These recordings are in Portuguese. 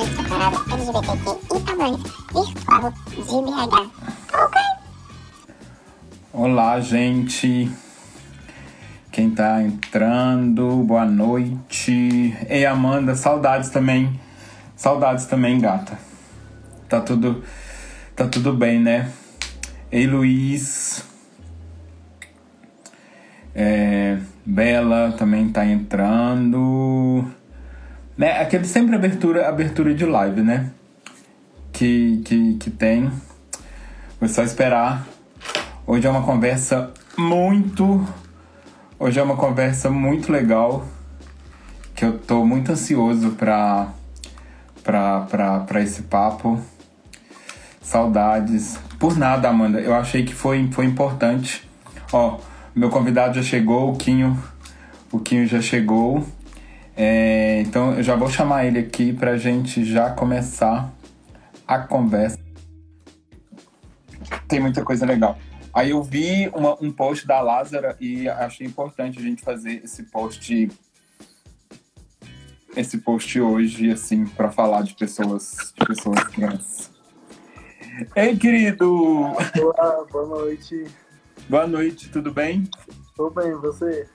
LGBTQIA+, virtual de BH. Ok? Olá, gente. Quem tá entrando, boa noite. Ei, Amanda, saudades também. Saudades também, gata. Tá tudo, tá tudo bem, né? Ei, Luiz. É, Bela também tá entrando. Né? Aquele sempre abertura, abertura de live, né? Que, que, que tem. Vou só esperar. Hoje é uma conversa muito. Hoje é uma conversa muito legal. Que eu tô muito ansioso pra, pra, pra, pra esse papo. Saudades. Por nada, Amanda. Eu achei que foi, foi importante. Ó, meu convidado já chegou, o Quinho. O Quinho já chegou. É, então eu já vou chamar ele aqui pra gente já começar a conversa. Tem muita coisa legal. Aí eu vi uma, um post da Lázara e achei importante a gente fazer esse post esse post hoje assim para falar de pessoas de pessoas trans. Ei, querido! Olá, boa noite. Boa noite, tudo bem? Tô bem, você?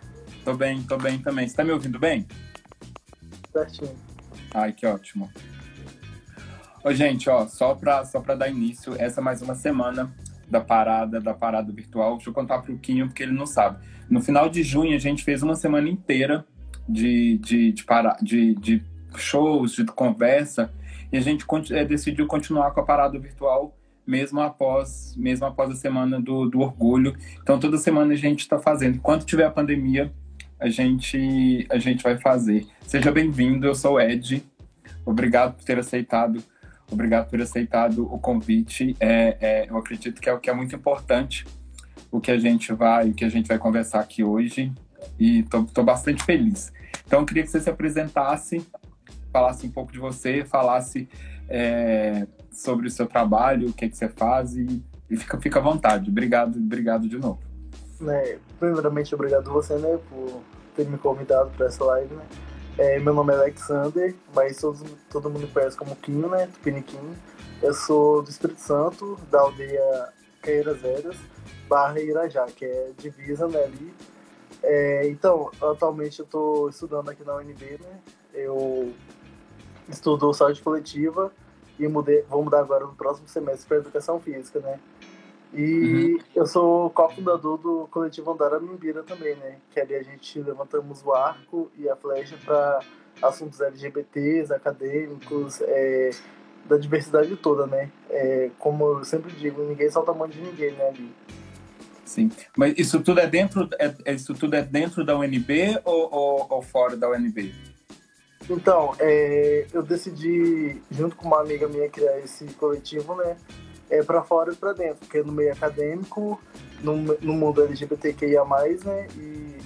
Tô bem, tô bem também. Você tá me ouvindo bem? Certinho. Ai, que ótimo. Ô, gente, ó, só pra, só pra dar início, essa é mais uma semana da parada, da parada virtual. Deixa eu contar pro Quinho, porque ele não sabe. No final de junho, a gente fez uma semana inteira de, de, de, para, de, de shows, de conversa, e a gente é, decidiu continuar com a parada virtual mesmo após, mesmo após a semana do, do orgulho. Então, toda semana a gente está fazendo. Enquanto tiver a pandemia, a gente, a gente vai fazer. Seja bem-vindo, eu sou o Ed. Obrigado por ter aceitado. Obrigado por ter aceitado o convite. É, é, eu acredito que é o que é muito importante o que a gente vai, o que a gente vai conversar aqui hoje. E estou bastante feliz. Então, eu queria que você se apresentasse, falasse um pouco de você, falasse é, sobre o seu trabalho, o que, que você faz e, e fica, fica à vontade. Obrigado, obrigado de novo. Né, primeiramente, obrigado você, né, por ter me convidado para essa live, né. É, meu nome é Alexander, mas todo, todo mundo conhece como Quinho, né, Tupiniquim. Eu sou do Espírito Santo, da aldeia Caeiras Velhas, barra Irajá, que é divisa, né, ali. É, então, atualmente eu estou estudando aqui na UNB, né, eu estudo saúde coletiva e mudei, vou mudar agora no próximo semestre para educação física, né? E uhum. eu sou cofundador do coletivo Andara Mimbira também, né? Que ali a gente levantamos o arco e a flecha para assuntos LGBTs, acadêmicos, é, da diversidade toda, né? É, como eu sempre digo, ninguém solta a mão de ninguém, né, ali. Sim, mas isso tudo é dentro, é, isso tudo é dentro da UNB ou, ou, ou fora da UNB? Então, é, eu decidi, junto com uma amiga minha, criar esse coletivo, né? É para fora e para dentro, porque no meio acadêmico, no, no mundo LGBTQIA, né? E,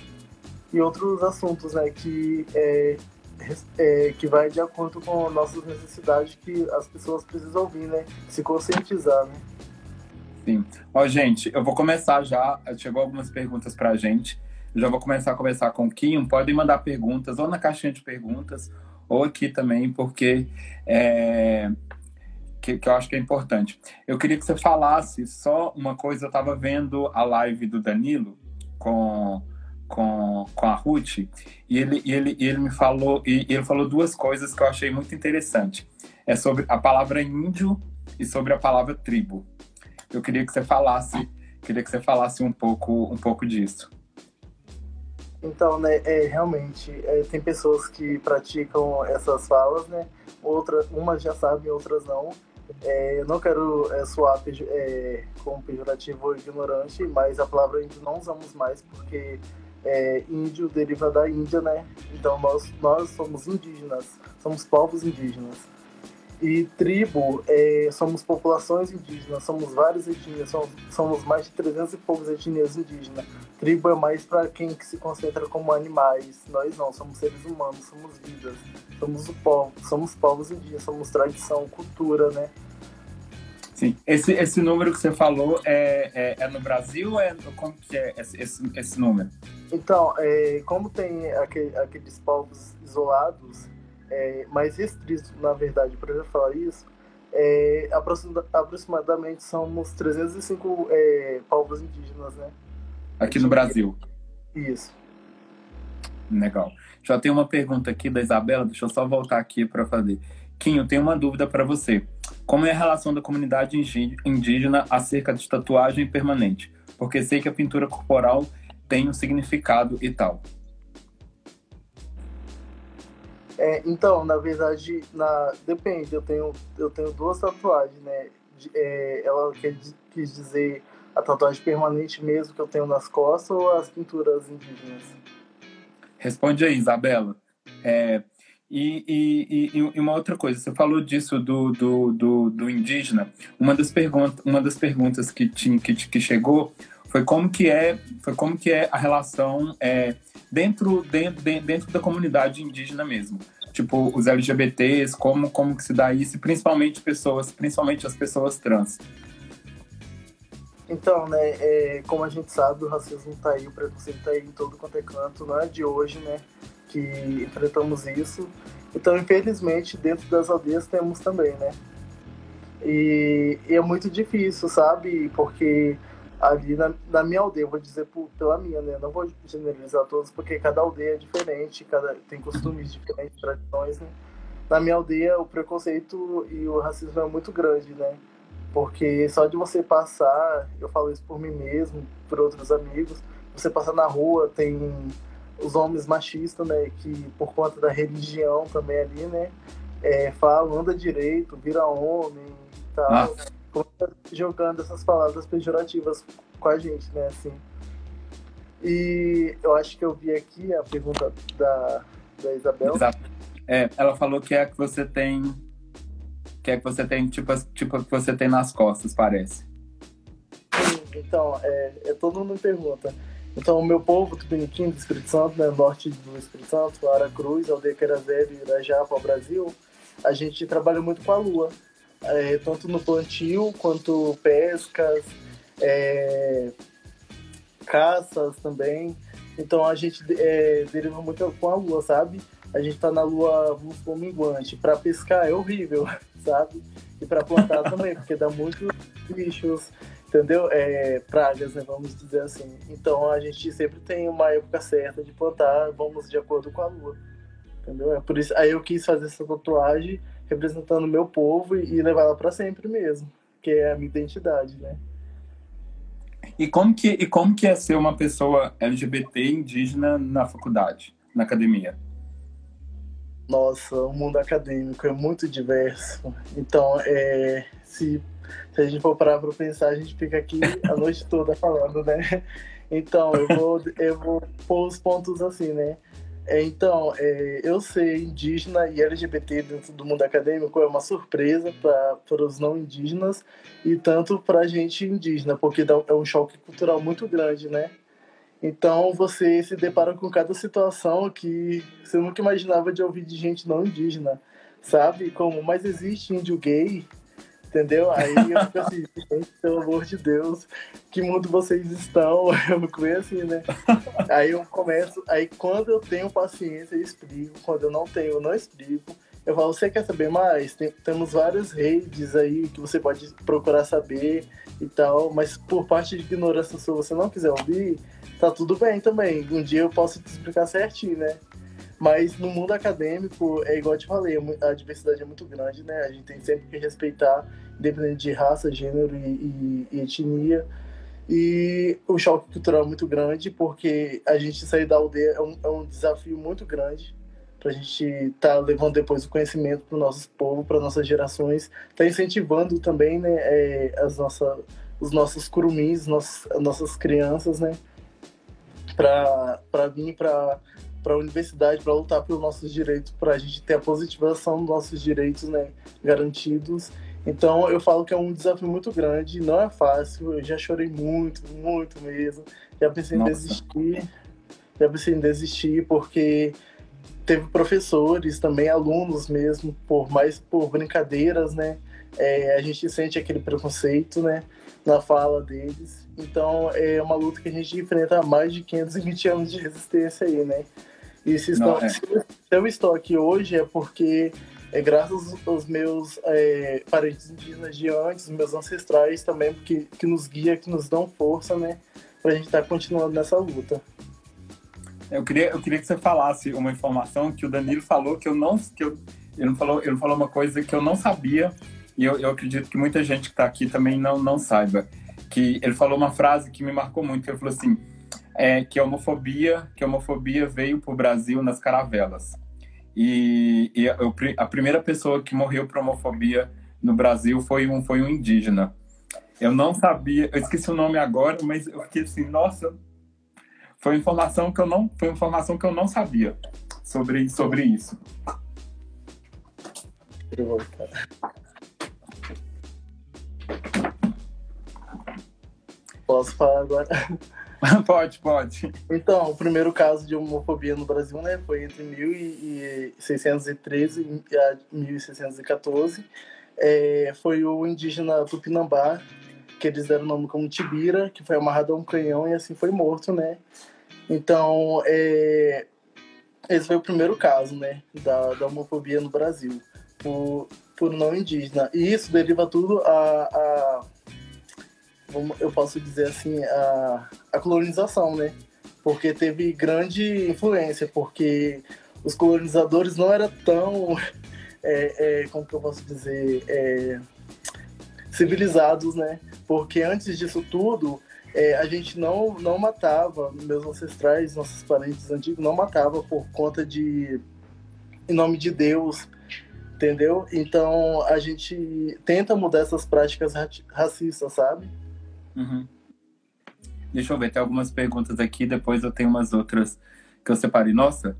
e outros assuntos, né? Que, é, é, que vai de acordo com nossas necessidades que as pessoas precisam ouvir, né? Se conscientizar, né? Sim. Ó, gente, eu vou começar já. Chegou algumas perguntas para a gente. Eu já vou começar a conversar com o Kim. Podem mandar perguntas ou na caixinha de perguntas ou aqui também, porque é, que, que, eu acho que é importante. Eu queria que você falasse só uma coisa. Eu estava vendo a live do Danilo com, com, com a Ruth e ele, e ele, e ele me falou e ele falou duas coisas que eu achei muito interessante. É sobre a palavra índio e sobre a palavra tribo. Eu queria que você falasse, queria que você falasse um pouco, um pouco disso. Então, né, é, realmente, é, tem pessoas que praticam essas falas, né? Outra, umas já sabem, outras não. É, eu não quero é, soar é, como pejorativo ignorante, mas a palavra índio não usamos mais porque é, índio deriva da Índia, né? Então nós, nós somos indígenas, somos povos indígenas. E tribo, é, somos populações indígenas, somos várias etnias, somos, somos mais de 300 e poucas etnias indígenas. Tribo é mais para quem que se concentra como animais. Nós não, somos seres humanos, somos vidas, somos o povo, somos povos indígenas, somos tradição, cultura, né? Sim. Esse, esse número que você falou é, é, é no Brasil ou é, como que é esse, esse, esse número? Então, é, como tem aquele, aqueles povos isolados, é, mais restrito, na verdade, para eu falar isso, é, aproximadamente somos 305 é, povos indígenas, né? Aqui no Brasil. Isso. Legal. Já tem uma pergunta aqui da Isabela, deixa eu só voltar aqui para fazer. Kim, eu tenho uma dúvida para você. Como é a relação da comunidade indígena acerca de tatuagem permanente? Porque sei que a pintura corporal tem um significado e tal. É, então, na verdade, na, depende. Eu tenho, eu tenho duas tatuagens, né? É, ela quer, quis dizer a tatuagem permanente mesmo que eu tenho nas costas ou as pinturas indígenas? Responde aí, Isabela. É, e, e, e, uma outra coisa, você falou disso do, do, do, do indígena. Uma das, perguntas, uma das perguntas que, tinha, que, que chegou foi como que é, foi como que é a relação é, dentro, dentro, dentro da comunidade indígena mesmo. Tipo, os LGBTs, como, como que se dá isso, e principalmente pessoas, principalmente as pessoas trans. Então, né, é, como a gente sabe, o racismo tá aí, o preconceito tá aí em todo quanto é canto, não é de hoje, né? que enfrentamos isso. Então, infelizmente, dentro das aldeias temos também, né? E, e é muito difícil, sabe? Porque ali na, na, minha aldeia, vou dizer por, pela minha, né? Não vou generalizar todos, porque cada aldeia é diferente, cada tem costumes diferentes, tradições, né? Na minha aldeia, o preconceito e o racismo é muito grande, né? Porque só de você passar, eu falo isso por mim mesmo, por outros amigos, você passar na rua, tem os homens machistas, né, que por conta da religião também ali, né, é, falam, anda direito, vira homem e tal, ah. jogando essas palavras pejorativas com a gente, né, assim. E eu acho que eu vi aqui a pergunta da, da Isabel. Exato. É, ela falou que é que você tem que é que você tem tipo tipo que você tem nas costas, parece. Então, é, é todo mundo pergunta. Então, o meu povo, Tupiniquim, do Espírito Santo, né, norte do Espírito Santo, Aracruz, Aldeia Querazeve, Irajá, para o Brasil, a gente trabalha muito com a lua, é, tanto no plantio quanto pescas, é, caças também. Então, a gente é, deriva muito com a lua, sabe? A gente está na lua, vamos supor, minguante. Para pescar é horrível, sabe? E para plantar também, porque dá muitos bichos entendeu? É, pragas, né, vamos dizer assim. Então a gente sempre tem uma época certa de plantar, vamos de acordo com a lua, entendeu? É por isso aí eu quis fazer essa tatuagem representando o meu povo e, levar ela para sempre mesmo, que é a minha identidade, né? E como que e como que é ser uma pessoa LGBT indígena na faculdade, na academia? Nossa, o mundo acadêmico é muito diverso. Então, é, se se a gente for parar para pensar, a gente fica aqui a noite toda falando, né? Então, eu vou, eu vou pôr os pontos assim, né? É, então, é, eu ser indígena e LGBT dentro do mundo acadêmico é uma surpresa para os não indígenas e tanto para a gente indígena, porque é um choque cultural muito grande, né? Então você se depara com cada situação que você nunca imaginava de ouvir de gente não indígena, sabe? Como, mas existe índio gay, Entendeu? Aí eu fico assim, gente, pelo amor de Deus, que mundo vocês estão? Eu bem assim, né? Aí eu começo, aí quando eu tenho paciência, eu explico, quando eu não tenho, eu não explico. Eu falo, você quer saber mais? Tem, temos várias redes aí que você pode procurar saber e tal, mas por parte de ignorância sua, você não quiser ouvir, tá tudo bem também. Um dia eu posso te explicar certinho, né? Mas no mundo acadêmico, é igual eu te falei, é a diversidade é muito grande, né? A gente tem sempre que respeitar, independente de raça, gênero e, e, e etnia. E o choque cultural é muito grande, porque a gente sair da aldeia é um, é um desafio muito grande para a gente estar tá levando depois o conhecimento para o nosso povo, para nossas gerações, tá incentivando também, né, é, as nossas, os nossos curumins, nossas, nossas crianças, né, para vir para para a universidade para lutar pelos nossos direitos, para a gente ter a positivação dos nossos direitos né, garantidos. Então eu falo que é um desafio muito grande, não é fácil, eu já chorei muito, muito mesmo. Já pensei Nossa. em desistir, já pensei em desistir porque teve professores, também alunos mesmo, por mais por brincadeiras, né? É, a gente sente aquele preconceito, né? Na fala deles. Então é uma luta que a gente enfrenta há mais de 520 anos de resistência aí, né? E se, estão, Não, é. se, eu estou aqui hoje é porque é graças aos meus é, parentes indígenas de antes, meus ancestrais também, que, que nos guia, que nos dão força, né? Pra gente estar tá continuando nessa luta. Eu queria, eu queria que você falasse uma informação que o Danilo falou que eu não. Que eu, ele, não falou, ele falou uma coisa que eu não sabia, e eu, eu acredito que muita gente que está aqui também não, não saiba. Que ele falou uma frase que me marcou muito, que ele falou assim: é, que a homofobia, que a homofobia veio para o Brasil nas caravelas. E, e eu, a primeira pessoa que morreu por homofobia no Brasil foi um, foi um indígena. Eu não sabia, eu esqueci o nome agora, mas eu fiquei assim, nossa, foi informação que eu não, foi informação que eu não sabia sobre, sobre isso. Posso falar agora? pode, pode. Então, o primeiro caso de homofobia no Brasil né, foi entre 1613 e 1614. É, foi o indígena Tupinambá, que eles deram o nome como Tibira, que foi amarrado a um canhão e assim foi morto, né? Então, é, esse foi o primeiro caso, né, da, da homofobia no Brasil, por, por não indígena. E isso deriva tudo a, a eu posso dizer assim, a, a colonização, né? Porque teve grande influência, porque os colonizadores não eram tão, é, é, como que eu posso dizer, é, civilizados, né? Porque antes disso tudo, é, a gente não, não matava, meus ancestrais, nossos parentes antigos, não matava por conta de, em nome de Deus, entendeu? Então a gente tenta mudar essas práticas racistas, sabe? Uhum. Deixa eu ver, tem algumas perguntas aqui, depois eu tenho umas outras que eu separei. Nossa,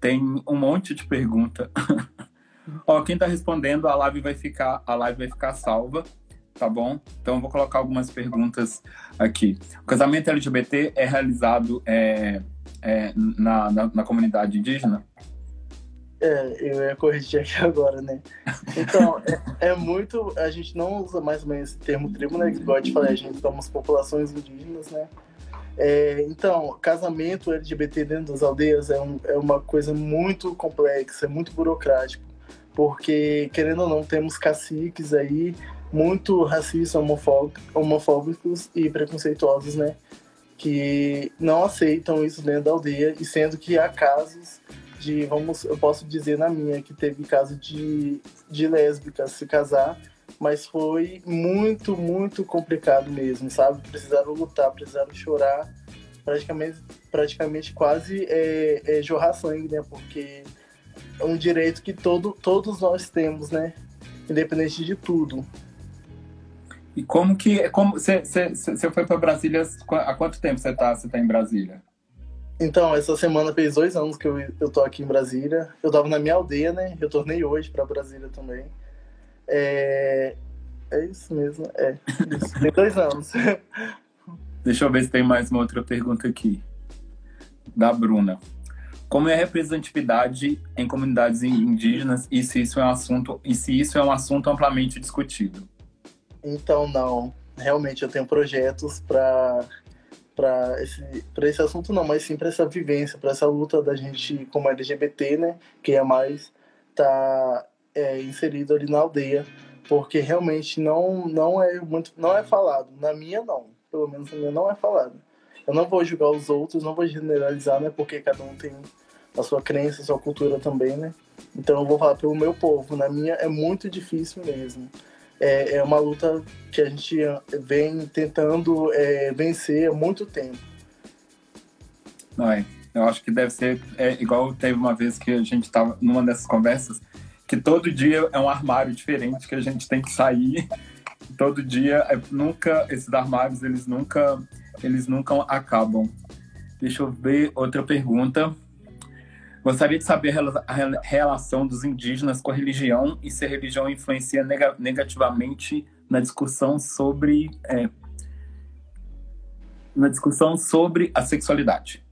tem um monte de pergunta. Ó, quem tá respondendo, a live vai ficar, a live vai ficar salva, tá bom? Então vou colocar algumas perguntas aqui. O casamento LGBT é realizado é, é, na, na, na comunidade indígena? É, eu ia corrigir aqui agora, né? Então, é, é, muito. A gente não usa mais ou menos esse termo tribo, né? Igual eu te falei, a gente somos populações indígenas, né? É, então, casamento LGBT dentro das aldeias é, um, é uma coisa muito complexa, é muito burocrático, porque, querendo ou não, temos caciques aí muito racistas, homofóbicos e preconceituosos, né? Que não aceitam isso dentro da aldeia, e sendo que há casos de, vamos, eu posso dizer na minha, que teve caso de, de lésbicas se casar, mas foi muito, muito complicado mesmo, sabe? Precisaram lutar, precisaram chorar, praticamente, praticamente quase é, é jorrar sangue, né? Porque é um direito que todo, todos nós temos, né? Independente de tudo. E como que. Como, você, você, foi para Brasília há quanto tempo você está você tá em Brasília? Então, essa semana fez dois anos que eu, eu tô aqui em Brasília. Eu tava na minha aldeia, né? Eu tornei hoje para Brasília também. É, é isso mesmo, é. Isso. Tem dois anos. Deixa eu ver se tem mais uma outra pergunta aqui. Da Bruna. Como é a representatividade em comunidades indígenas e se isso é um assunto, e se isso é um assunto amplamente discutido? Então, não. Realmente eu tenho projetos para para esse, esse assunto não, mas sim para essa vivência, para essa luta da gente como LGBT, né, que é mais tá é, inserido ali na aldeia, porque realmente não não é muito não é falado, na minha não, pelo menos na minha não é falado. Eu não vou julgar os outros, não vou generalizar, né, porque cada um tem a sua crença, a sua cultura também, né? Então eu vou falar pelo meu povo, na minha é muito difícil mesmo é, é uma luta que a gente vem tentando é, vencer há muito tempo. Não é. Eu acho que deve ser é, igual teve uma vez que a gente estava numa dessas conversas, que todo dia é um armário diferente que a gente tem que sair. Todo dia, é, nunca esses armários eles nunca eles nunca acabam. Deixa eu ver outra pergunta. Gostaria de saber a relação dos indígenas com a religião e se a religião influencia negativamente na discussão sobre é, na discussão sobre a sexualidade.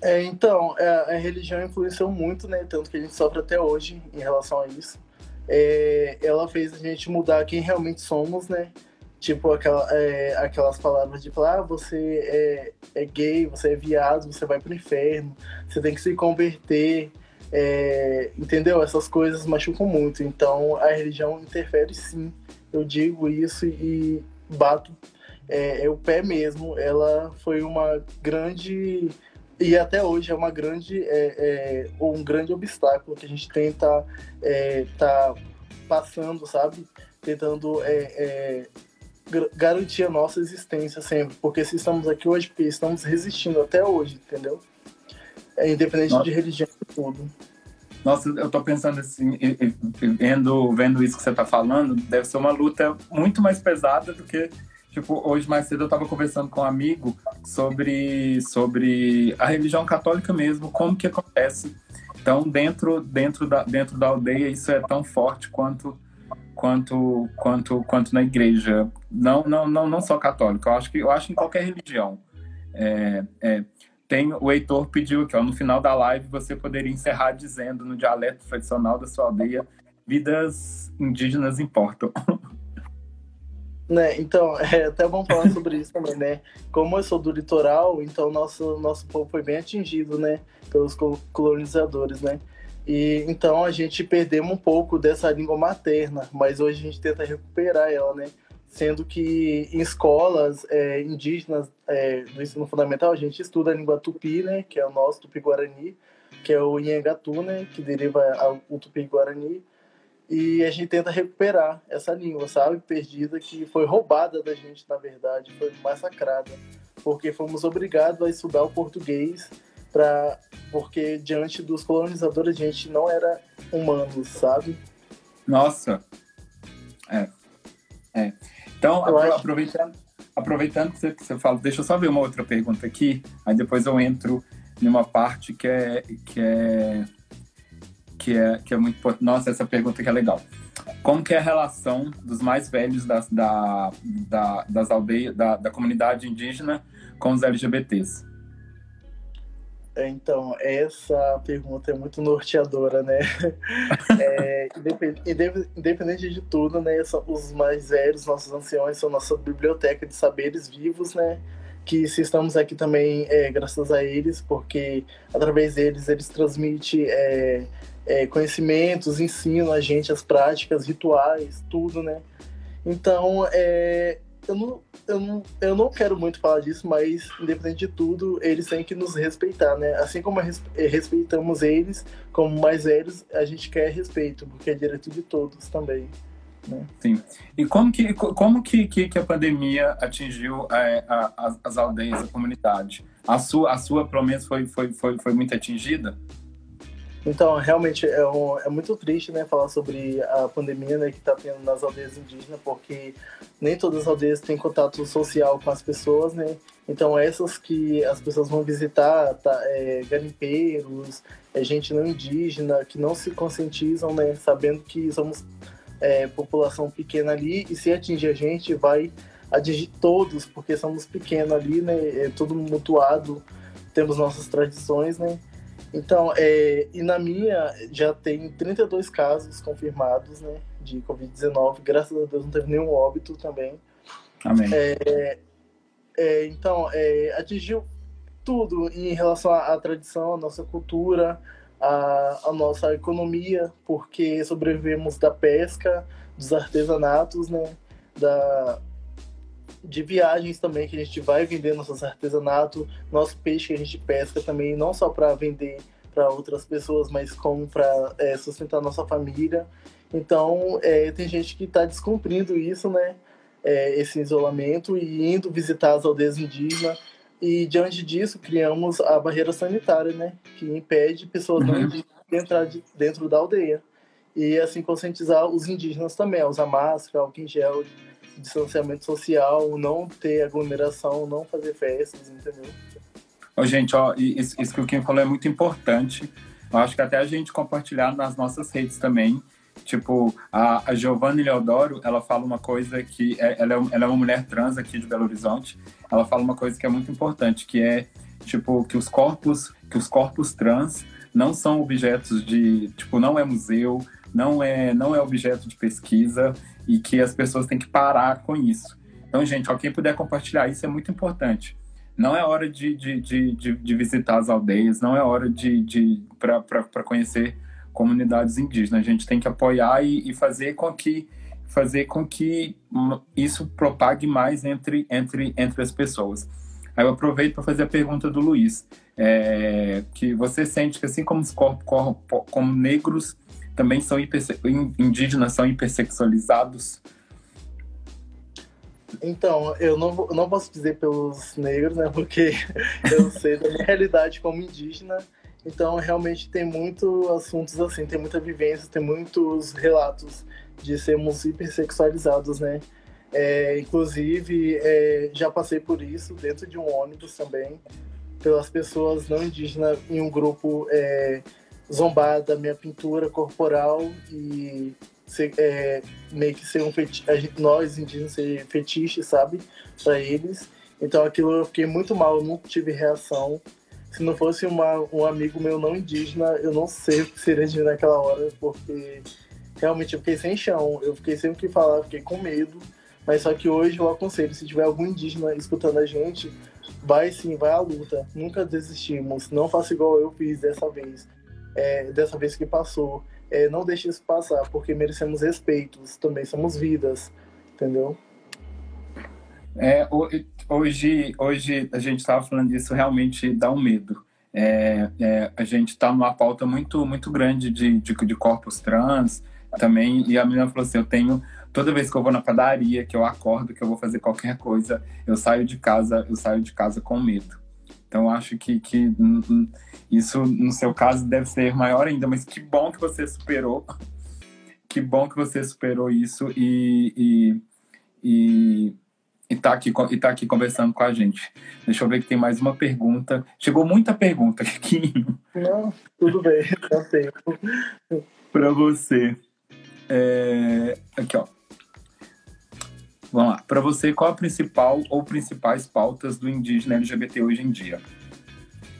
É, então, é, a religião influenciou muito, né? Tanto que a gente sofre até hoje em relação a isso. É, ela fez a gente mudar quem realmente somos, né? Tipo, aquela, é, aquelas palavras de falar, ah, você é, é gay, você é viado, você vai pro inferno, você tem que se converter. É, entendeu? Essas coisas machucam muito. Então a religião interfere sim. Eu digo isso e bato é, é o pé mesmo. Ela foi uma grande e até hoje é uma grande é, é, um grande obstáculo que a gente tenta é, tá passando, sabe? Tentando é, é, garantir a nossa existência sempre. Porque se estamos aqui hoje, porque estamos resistindo até hoje, entendeu? É independente Nossa. de religião e tudo. Nossa, eu tô pensando assim, vendo, vendo isso que você tá falando, deve ser uma luta muito mais pesada do que, tipo, hoje mais cedo eu tava conversando com um amigo sobre, sobre a religião católica mesmo, como que acontece. Então, dentro, dentro, da, dentro da aldeia, isso é tão forte quanto quanto quanto quanto na igreja. Não não não não só católica eu acho que eu acho em qualquer religião. É, é, tem o Heitor pediu ó, no final da live você poderia encerrar dizendo no dialeto tradicional da sua aldeia vidas indígenas importam. Né então é até bom falar sobre isso também né? Como eu sou do litoral então nosso nosso povo foi bem atingido né pelos colonizadores né e então a gente perdemos um pouco dessa língua materna, mas hoje a gente tenta recuperar ela, né? Sendo que em escolas é, indígenas é, do ensino fundamental a gente estuda a língua tupi, né? Que é o nosso tupi-guarani, que é o Inhangatu, né? Que deriva o tupi-guarani. E a gente tenta recuperar essa língua, sabe? Perdida, que foi roubada da gente, na verdade, foi massacrada. Porque fomos obrigados a estudar o português pra, porque diante dos colonizadores a gente não era humano, sabe? Nossa. É. é. Então, aproveitando, acho... aproveitando que você, que você fala, deixa eu só ver uma outra pergunta aqui, aí depois eu entro numa parte que é que é que é, que é muito importante. Nossa, essa pergunta que é legal. Como que é a relação dos mais velhos das, da, da, das aldeias, da, da comunidade indígena com os LGBTs? É, então, essa pergunta é muito norteadora, né? É, independente de tudo, né? Os mais velhos, nossos anciões, são nossa biblioteca de saberes vivos, né? Que se estamos aqui também, é, graças a eles, porque através deles eles transmitem é, é, conhecimentos, ensinam a gente as práticas, rituais, tudo, né? Então, é, eu não, eu, não, eu não quero muito falar disso, mas independente de tudo, eles têm que nos respeitar, né? Assim como eh, respeitamos eles, como mais velhos, a gente quer respeito, porque é direito de todos também. Né? Sim. E como que, como que, que, que a pandemia atingiu é, a, a, as aldeias, a comunidade? A sua, a sua menos, foi, foi, foi, foi muito atingida? Então, realmente é, um, é muito triste, né, falar sobre a pandemia, né, que está tendo nas aldeias indígenas, porque nem todas as aldeias têm contato social com as pessoas, né? Então, essas que as pessoas vão visitar, tá, é, garimpeiros, é, gente não indígena, que não se conscientizam, né, sabendo que somos é, população pequena ali, e se atingir a gente, vai atingir todos, porque somos pequenos ali, né, é tudo mutuado, temos nossas tradições, né? Então, é, e na minha já tem 32 casos confirmados, né, de Covid-19. Graças a Deus não teve nenhum óbito também. Amém. É, é, então, é, atingiu tudo em relação à, à tradição, à nossa cultura, à, à, nossa economia, porque sobrevivemos da pesca, dos artesanatos, né, da, de viagens também, que a gente vai vender nossos artesanatos, nosso peixe que a gente pesca também, não só para vender para outras pessoas, mas como para é, sustentar nossa família. Então, é, tem gente que está descumprindo isso, né? É, esse isolamento e indo visitar as aldeias indígenas. E diante disso, criamos a barreira sanitária, né? Que impede pessoas uhum. de entrar de, dentro da aldeia. E assim conscientizar os indígenas também, a usar máscara, álcool em gel, distanciamento social, não ter aglomeração, não fazer festas, entendeu? Ô, gente, ó, isso, isso que o Kim falou é muito importante. Eu acho que até a gente compartilhar nas nossas redes também. Tipo, a, a Giovanna Leodoro, ela fala uma coisa que... É, ela, é, ela é uma mulher trans aqui de Belo Horizonte. Ela fala uma coisa que é muito importante, que é, tipo, que os corpos, que os corpos trans não são objetos de... Tipo, não é museu, não é, não é objeto de pesquisa e que as pessoas têm que parar com isso. Então, gente, ó, quem puder compartilhar isso é muito importante. Não é hora de, de, de, de, de visitar as aldeias, não é hora de, de para conhecer comunidades indígenas. A gente tem que apoiar e, e fazer com que fazer com que isso propague mais entre, entre, entre as pessoas. Aí eu aproveito para fazer a pergunta do Luiz, é, que você sente que assim como os corpos como negros também são indígenas são hipersexualizados? Então, eu não, não posso dizer pelos negros, né? Porque eu sei da minha realidade como indígena. Então, realmente tem muitos assuntos assim, tem muita vivência, tem muitos relatos de sermos hipersexualizados, né? É, inclusive, é, já passei por isso dentro de um ônibus também, pelas pessoas não indígenas em um grupo é, zombar da minha pintura corporal e ser, é, meio que ser um fetiche, nós indígenas ser fetiche, sabe? Para eles. Então aquilo eu fiquei muito mal, eu não tive reação. Se não fosse uma, um amigo meu não indígena, eu não sei o que seria de naquela hora, porque realmente eu fiquei sem chão. Eu fiquei sempre que falar, fiquei com medo. Mas só que hoje eu aconselho, se tiver algum indígena escutando a gente, vai sim, vai à luta. Nunca desistimos. Não faça igual eu fiz dessa vez. É, dessa vez que passou é, não deixe isso passar, porque merecemos respeitos, também somos vidas, entendeu? É, hoje, hoje a gente estava falando disso, realmente dá um medo. É, é, a gente está numa pauta muito, muito grande de, de, de, corpos trans também, e a menina falou assim, eu tenho, toda vez que eu vou na padaria, que eu acordo, que eu vou fazer qualquer coisa, eu saio de casa, eu saio de casa com medo. Então, acho que, que isso, no seu caso, deve ser maior ainda, mas que bom que você superou. Que bom que você superou isso e, e, e, e, tá, aqui, e tá aqui conversando com a gente. Deixa eu ver que tem mais uma pergunta. Chegou muita pergunta aqui. Não, tudo bem, dá tempo. Para você. É, aqui, ó. Vamos lá. Para você, qual a principal ou principais pautas do indígena LGBT hoje em dia?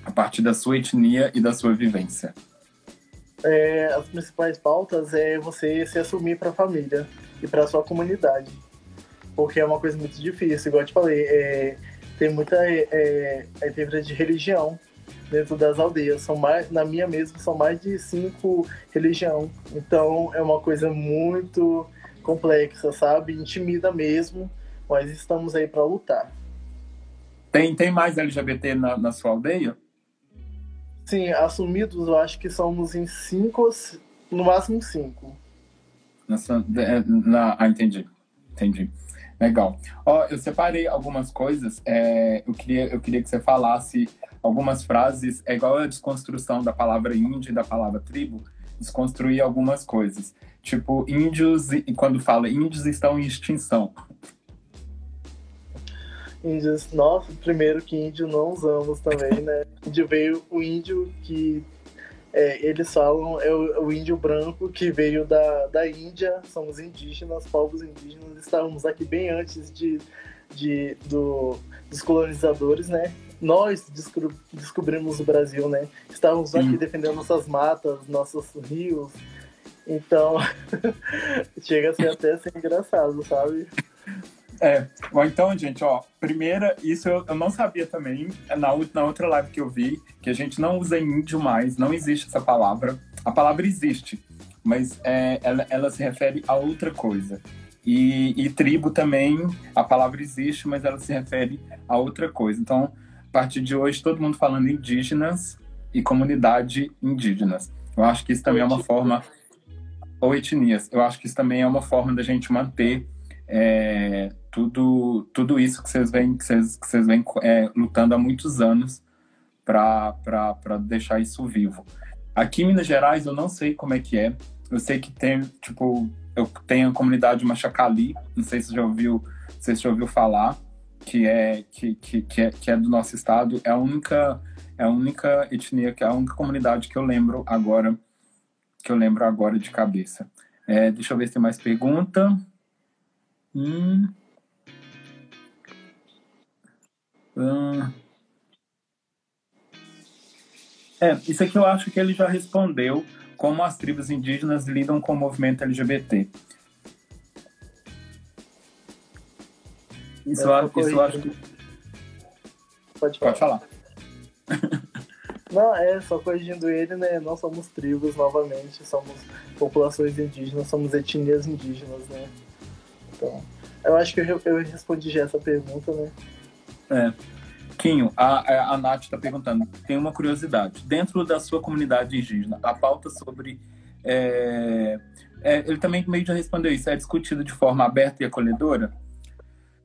A partir da sua etnia e da sua vivência. É, as principais pautas é você se assumir para a família e para sua comunidade. Porque é uma coisa muito difícil, igual eu te falei, é, tem muita é, é, de religião dentro das aldeias. São mais, na minha mesmo, são mais de cinco religiões. Então é uma coisa muito complexa, sabe? Intimida mesmo, mas estamos aí para lutar. Tem, tem mais LGBT na, na sua aldeia? Sim, assumidos eu acho que somos em cinco, no máximo cinco. Nessa, é, na, ah, entendi. Entendi. Legal. Ó, eu separei algumas coisas. É, eu, queria, eu queria que você falasse algumas frases. É igual a desconstrução da palavra índio e da palavra tribo. Desconstruir algumas coisas. Tipo, índios, e quando fala índios estão em extinção. Índios, nossa, primeiro que índio não usamos também, né? Índio veio o índio que é, eles falam é o, o, índio branco que veio da, da Índia, somos indígenas, povos indígenas, estávamos aqui bem antes de, de, do, dos colonizadores, né? Nós descobri, descobrimos o Brasil, né? Estávamos aqui defendendo nossas matas, nossos rios, então, chega a ser até ser engraçado, sabe? É, ou então, gente, ó, primeira, isso eu, eu não sabia também, na, na outra live que eu vi, que a gente não usa índio mais, não existe essa palavra. A palavra existe, mas é, ela, ela se refere a outra coisa. E, e, tribo também, a palavra existe, mas ela se refere a outra coisa. Então, a partir de hoje, todo mundo falando indígenas e comunidade indígenas. Eu acho que isso também é uma forma ou etnias. Eu acho que isso também é uma forma da gente manter é, tudo, tudo isso que vocês vêm, que vocês, que vocês vêm é, lutando há muitos anos para deixar isso vivo. Aqui em Minas Gerais, eu não sei como é que é. Eu sei que tem, tipo, eu tenho a comunidade Machacali, não sei se você já ouviu, se você já ouviu falar, que é, que, que, que, é, que é do nosso estado. É a única, é a única etnia, que é a única comunidade que eu lembro agora que eu lembro agora de cabeça. É, deixa eu ver se tem mais pergunta. Hum. Hum. É, isso aqui eu acho que ele já respondeu como as tribos indígenas lidam com o movimento LGBT. Isso, eu, isso eu acho que. Pode falar. Pode falar. Não, é, só corrigindo ele, né? Não somos tribos novamente, somos populações indígenas, somos etnias indígenas, né? Então, eu acho que eu, eu respondi já essa pergunta, né? É. Quinho, a, a Nath está perguntando, tem uma curiosidade. Dentro da sua comunidade indígena, a pauta sobre. É, é, ele também meio já respondeu isso, é discutido de forma aberta e acolhedora?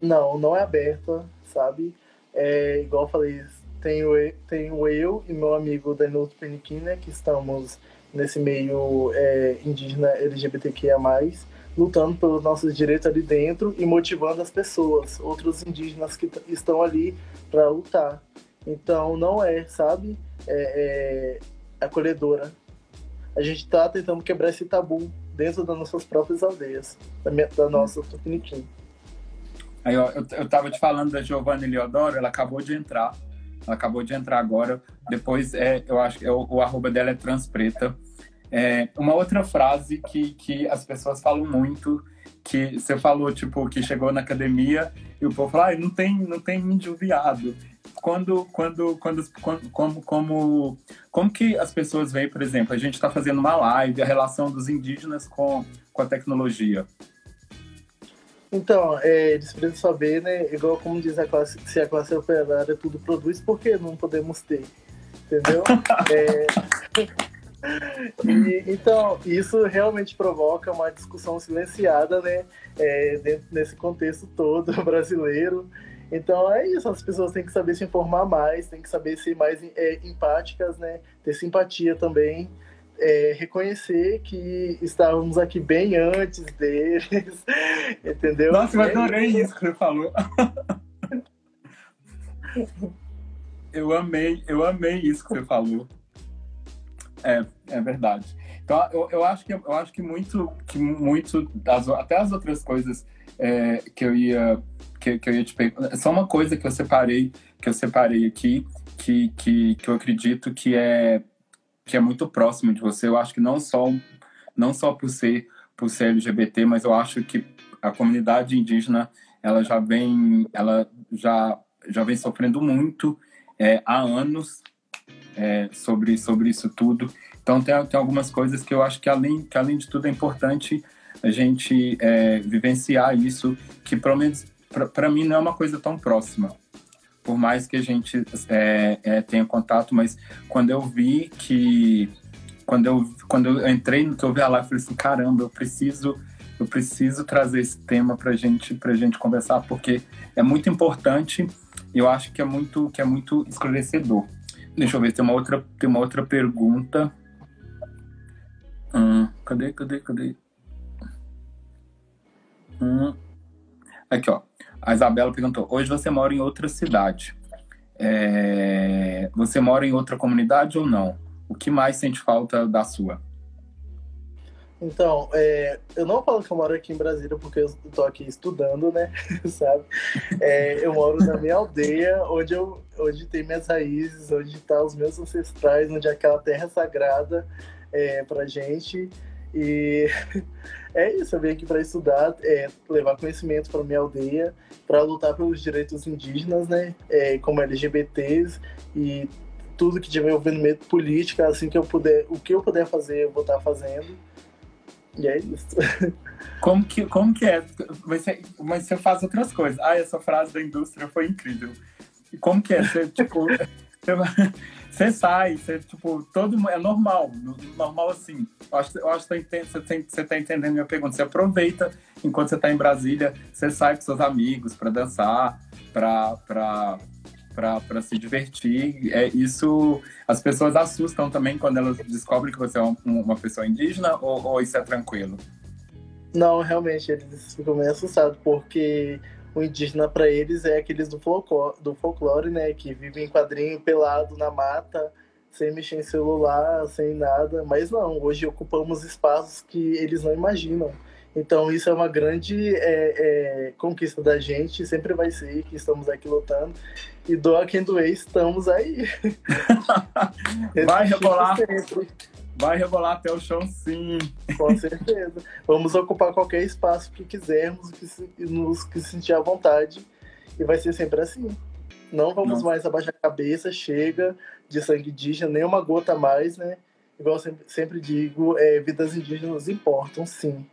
Não, não é aberta, sabe? É, igual eu falei, tenho, tenho eu e meu amigo Danilo né, que estamos nesse meio é, indígena LGBTQIA+, lutando pelos nossos direitos ali dentro e motivando as pessoas, outros indígenas que estão ali para lutar. Então não é, sabe, é, é acolhedora. A gente está tentando quebrar esse tabu dentro das nossas próprias aldeias, da, minha, da nossa Tupiniquim. Aí, ó, eu, eu tava te falando da Giovanna Eliodoro, ela acabou de entrar. Ela acabou de entrar agora. Depois, é, eu acho que é, o, o arroba dela é transpreta. É, uma outra frase que, que as pessoas falam muito, que você falou, tipo, que chegou na academia e o povo fala, ah, não tem, não tem índio viado. Quando, quando, quando, como, como, como que as pessoas veem, por exemplo, a gente está fazendo uma live, a relação dos indígenas com, com a tecnologia. Então, é, eles precisam saber, né? Igual como diz a classe, se a classe operária tudo produz, por que não podemos ter? Entendeu? é, e, então, isso realmente provoca uma discussão silenciada, né? É, dentro desse contexto todo brasileiro. Então é isso, as pessoas têm que saber se informar mais, têm que saber ser mais é, empáticas, né? Ter simpatia também. É, reconhecer que estávamos aqui bem antes deles, entendeu? Nossa, eu adorei isso que você falou. eu amei, eu amei isso que você falou. É, é verdade. Então, eu, eu, acho que eu acho que muito, que muito até as outras coisas é, que eu ia que, que eu ia te perguntar, só uma coisa que eu separei que eu separei aqui que, que, que eu acredito que é que é muito próximo de você. Eu acho que não só não só por ser por ser LGBT, mas eu acho que a comunidade indígena ela já vem ela já já vem sofrendo muito é, há anos é, sobre, sobre isso tudo. Então, tem, tem algumas coisas que eu acho que, além, que, além de tudo, é importante a gente é, vivenciar isso, que, pelo menos, para mim, não é uma coisa tão próxima. Por mais que a gente é, é, tenha contato, mas quando eu vi que. Quando eu, quando eu entrei no que eu vi lá, eu falei assim: caramba, eu preciso eu preciso trazer esse tema para gente para gente conversar porque é muito importante eu acho que é muito que é muito esclarecedor Deixa eu ver, tem uma outra, tem uma outra pergunta. Hum, cadê, cadê, cadê? Hum. Aqui, ó. A Isabela perguntou: hoje você mora em outra cidade. É... Você mora em outra comunidade ou não? O que mais sente falta da sua? Então, é, eu não falo que eu moro aqui em Brasília porque eu tô aqui estudando, né? Sabe? É, eu moro na minha aldeia, onde, eu, onde tem minhas raízes, onde tá os meus ancestrais, onde é aquela terra sagrada é, pra gente. E é isso, eu vim aqui para estudar, é, levar conhecimento para minha aldeia, para lutar pelos direitos indígenas, né? É, como LGBTs e tudo que tiver envolvimento política, assim que eu puder, o que eu puder fazer, eu vou estar tá fazendo. E é isso. Como que, como que é? Você, mas você faz outras coisas. Ah, essa frase da indústria foi incrível. Como que é? Você, tipo, você sai, você, tipo, todo é normal, normal assim. Eu acho, eu acho que você tá entendendo minha pergunta. Você aproveita enquanto você está em Brasília, você sai com seus amigos para dançar, para para se divertir. É, isso as pessoas assustam também quando elas descobrem que você é um, uma pessoa indígena ou, ou, isso é tranquilo? Não, realmente eles ficam meio assustados porque o indígena para eles é aqueles do folclore, do folclore, né, que vivem em quadrinho pelado na mata, sem mexer em celular, sem nada. Mas não, hoje ocupamos espaços que eles não imaginam. Então isso é uma grande é, é, conquista da gente, sempre vai ser que estamos aqui lutando. E doa quem doer, estamos aí. vai rebolar. Vai rebolar até o chão, sim. Com certeza. Vamos ocupar qualquer espaço que quisermos, que nos que sentir à vontade. E vai ser sempre assim. Não vamos Nossa. mais abaixar a cabeça, chega de sangue indígena, nem uma gota mais, né? Igual eu sempre, sempre digo, é, vidas indígenas importam, sim.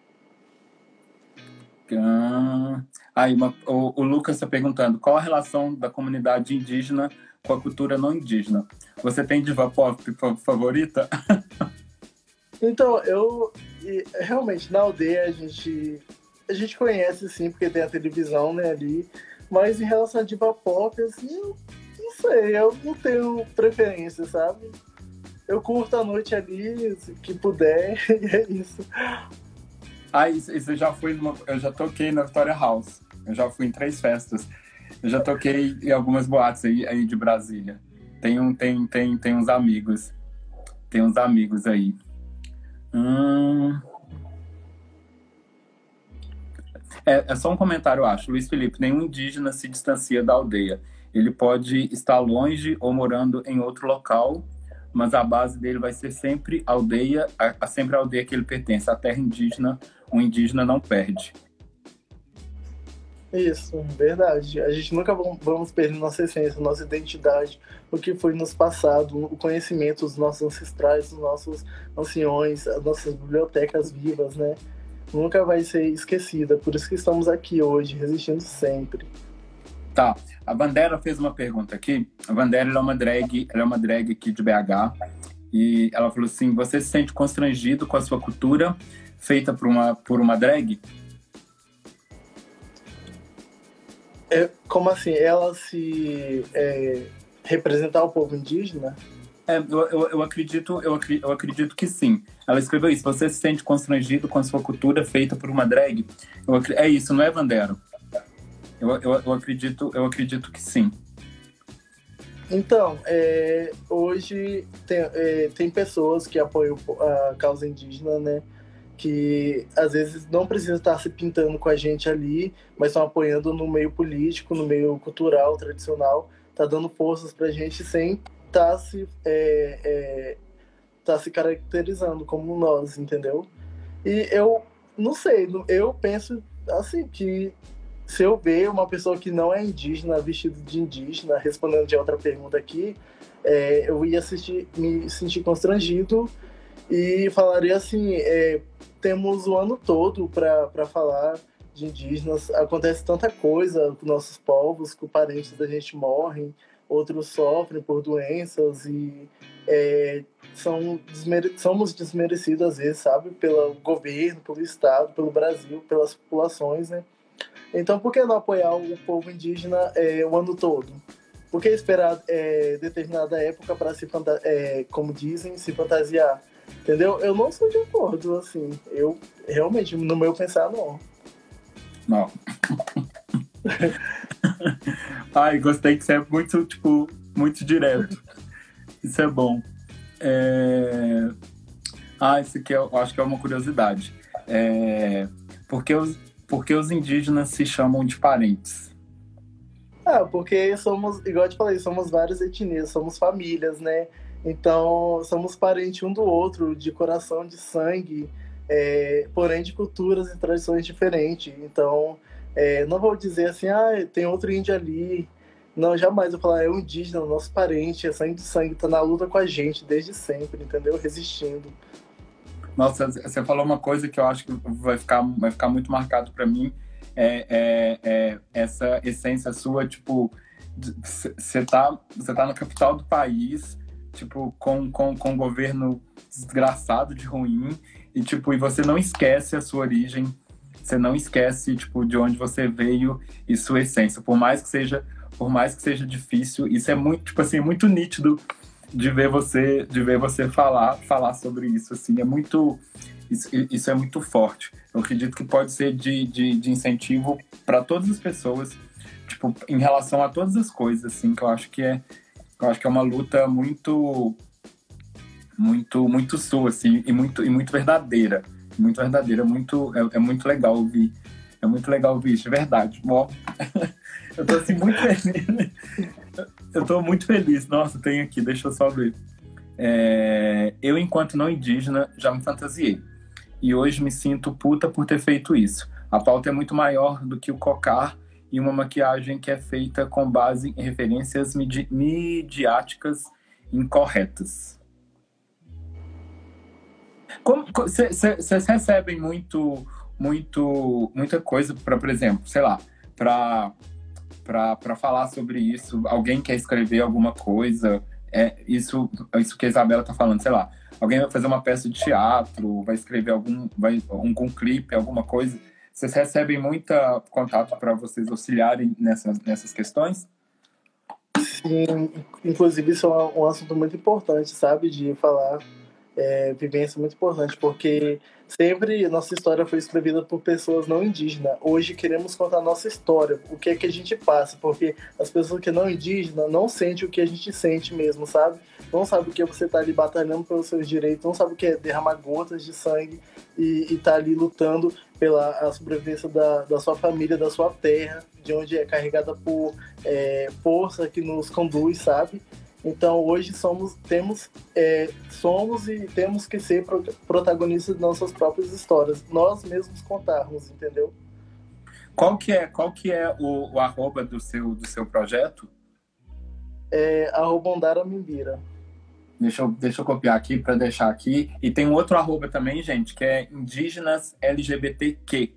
Ah, Aí, uma- o, o Lucas está perguntando qual a relação da comunidade indígena com a cultura não indígena. Você tem diva pop fa- favorita? Então, eu realmente na aldeia a gente a gente conhece sim, porque tem a televisão, né, ali. Mas em relação a diva pop, assim, eu não sei, eu não tenho preferência, sabe? Eu curto a noite ali, que puder, e é isso. Ah, eu já fui numa, eu já toquei na Victoria House. Eu já fui em três festas. Eu já toquei em algumas boates aí, aí de Brasília. Tem, um, tem, tem, tem uns amigos. Tem uns amigos aí. É, é só um comentário, eu acho. Luiz Felipe, nenhum indígena se distancia da aldeia. Ele pode estar longe ou morando em outro local, mas a base dele vai ser sempre aldeia, a, a- sempre a aldeia que ele pertence. A terra indígena, o indígena não perde. Isso, verdade. A gente nunca vam- vamos perder nossa essência, nossa identidade, o que foi nos passado, o conhecimento dos nossos ancestrais, dos nossos anciões, as nossas bibliotecas vivas, né? Nunca vai ser esquecida. Por isso que estamos aqui hoje, resistindo sempre. Tá. A Bandera fez uma pergunta aqui. A Bandera é uma drag, ela é uma drag aqui de BH. E ela falou assim: você se sente constrangido com a sua cultura feita por uma, por uma drag? É, como assim? Ela se é, representar o povo indígena? É, eu, eu, eu acredito, eu, eu acredito que sim. Ela escreveu isso. Você se sente constrangido com a sua cultura feita por uma drag? Eu é isso, não é, Bandera? Eu, eu, eu acredito, eu acredito que sim. Então, é, hoje tem, é, tem pessoas que apoiam a causa indígena, né? Que às vezes não precisa estar se pintando com a gente ali, mas estão apoiando no meio político, no meio cultural, tradicional, tá dando forças pra gente sem estar se, é, é, tá se caracterizando como nós, entendeu? E eu não sei, eu penso assim que se eu ver uma pessoa que não é indígena, vestido de indígena, respondendo de outra pergunta aqui, é, eu ia assistir, me sentir constrangido e falaria assim: é, temos o ano todo para falar de indígenas, acontece tanta coisa com nossos povos, que parentes da gente morrem, outros sofrem por doenças e é, são desmere somos desmerecidos às vezes, sabe, pelo governo, pelo Estado, pelo Brasil, pelas populações, né? Então, por que não apoiar o povo indígena é, o ano todo? Por que esperar é, determinada época para se, é, como dizem, se fantasiar? Entendeu? Eu não sou de acordo, assim. Eu realmente, no meu pensar, não. Não. Ai, gostei que você é muito, tipo, muito direto. Isso é bom. É... Ah, isso aqui eu acho que é uma curiosidade. É... Por, que os, por que os indígenas se chamam de parentes? Ah, porque somos, igual eu te falei, somos várias etnias, somos famílias, né? Então, somos parentes um do outro, de coração, de sangue, é, porém de culturas e tradições diferentes. Então, é, não vou dizer assim, ah, tem outro índio ali. Não, jamais vou falar, é um indígena, nosso parente, é sangue de sangue, tá na luta com a gente desde sempre, entendeu? Resistindo. Nossa, você falou uma coisa que eu acho que vai ficar, vai ficar muito marcado para mim. É, é, é essa essência sua, tipo, você tá, você tá na capital do país, tipo, com, com, com um governo desgraçado de ruim, e, tipo, e você não esquece a sua origem, você não esquece, tipo, de onde você veio e sua essência, por mais que seja, por mais que seja difícil, isso é muito, tipo assim, muito nítido de ver você, de ver você falar, falar sobre isso, assim, é muito, isso, isso é muito forte. Eu acredito que pode ser de, de, de incentivo para todas as pessoas, tipo, em relação a todas as coisas, assim, que eu acho que é, eu acho que é uma luta muito, muito, muito sua, assim, e muito, e muito verdadeira, muito verdadeira, muito, é, é muito legal ouvir, é muito legal ouvir isso, de verdade. Bom, eu tô assim muito feliz, eu tô muito feliz. Nossa, tem aqui, deixa eu só ver. É, eu, enquanto não indígena, já me fantasiei. E hoje me sinto puta por ter feito isso. A pauta é muito maior do que o cocar e uma maquiagem que é feita com base em referências midi midiáticas incorretas. Vocês recebem muito, muito, muita coisa para, por exemplo, sei lá, para para falar sobre isso? Alguém quer escrever alguma coisa? É isso, isso que a Isabela está falando, sei lá. Alguém vai fazer uma peça de teatro, vai escrever algum, vai, algum clipe, alguma coisa. Vocês recebem muita contato para vocês auxiliarem nessas, nessas questões? Sim, inclusive isso é um assunto muito importante, sabe, de falar é, vivência muito importante, porque sempre nossa história foi escrevida por pessoas não indígenas. Hoje queremos contar nossa história, o que é que a gente passa, porque as pessoas que não indígenas não sentem o que a gente sente mesmo, sabe? Não sabe o que é você tá ali batalhando pelos seus direitos, não sabe o que é derramar gotas de sangue e, e tá ali lutando pela a sobrevivência da, da sua família, da sua terra, de onde é carregada por é, força que nos conduz, sabe? Então hoje somos, temos, é, somos e temos que ser protagonistas de nossas próprias histórias, nós mesmos contarmos, entendeu? Qual que é, qual que é o, o arroba do seu, do seu projeto? É arroba Ondara Mimbira. Deixa eu, deixa eu copiar aqui para deixar aqui. E tem um outro arroba também, gente, que é indígenas LGBTQ.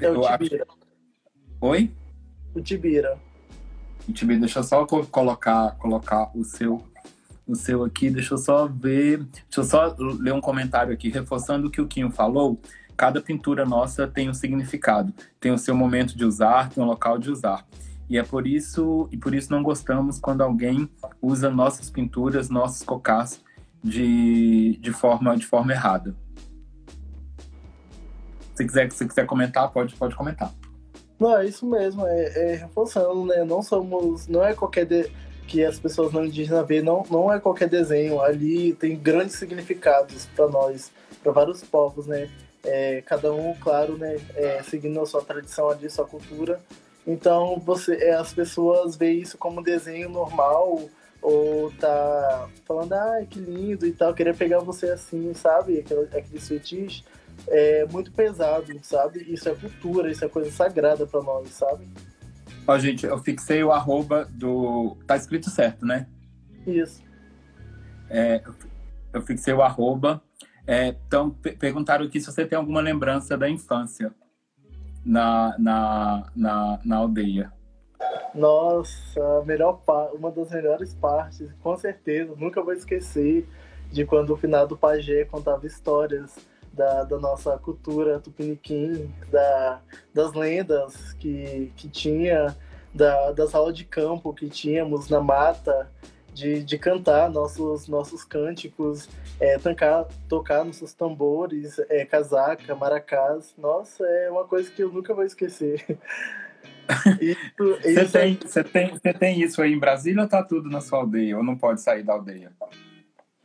É o Tibira. Oi? O Tibira. Tibi, deixa eu só colocar, colocar o seu o seu aqui, deixa eu só ver, deixa eu só ler um comentário aqui, reforçando o que o Quinho falou, cada pintura nossa tem um significado, tem o seu momento de usar, tem um local de usar. E é por isso, e por isso não gostamos quando alguém usa nossas pinturas, nossos cocás de, de forma de forma errada. Se quiser, se quiser comentar, pode, pode comentar. Não, é isso mesmo, é, é reforçando, né? Não somos. Não é qualquer. De, que as pessoas não indígenas veem, não, não é qualquer desenho. Ali tem grandes significados para nós, para vários povos, né? É, cada um, claro, né? É, seguindo a sua tradição ali, sua cultura. Então, você, é, as pessoas veem isso como um desenho normal ou tá falando, ah, que lindo e tal, querer pegar você assim, sabe? Aquele, aquele fetiche é muito pesado, sabe? Isso é cultura, isso é coisa sagrada para nós, sabe? Ó, gente, eu fixei o arroba do. Tá escrito certo, né? Isso. É, eu fixei o arroba. É, então, perguntaram aqui se você tem alguma lembrança da infância na, na, na, na aldeia. Nossa, melhor uma das melhores partes, com certeza, nunca vou esquecer de quando o finado pajé contava histórias da, da nossa cultura tupiniquim, da, das lendas que, que tinha, da, das aulas de campo que tínhamos na mata, de, de cantar nossos, nossos cânticos, é, tocar, tocar nossos tambores, é, casaca, maracás. Nossa, é uma coisa que eu nunca vou esquecer. Você tem, é... tem, tem isso aí em Brasília ou tá tudo na sua aldeia? Ou não pode sair da aldeia?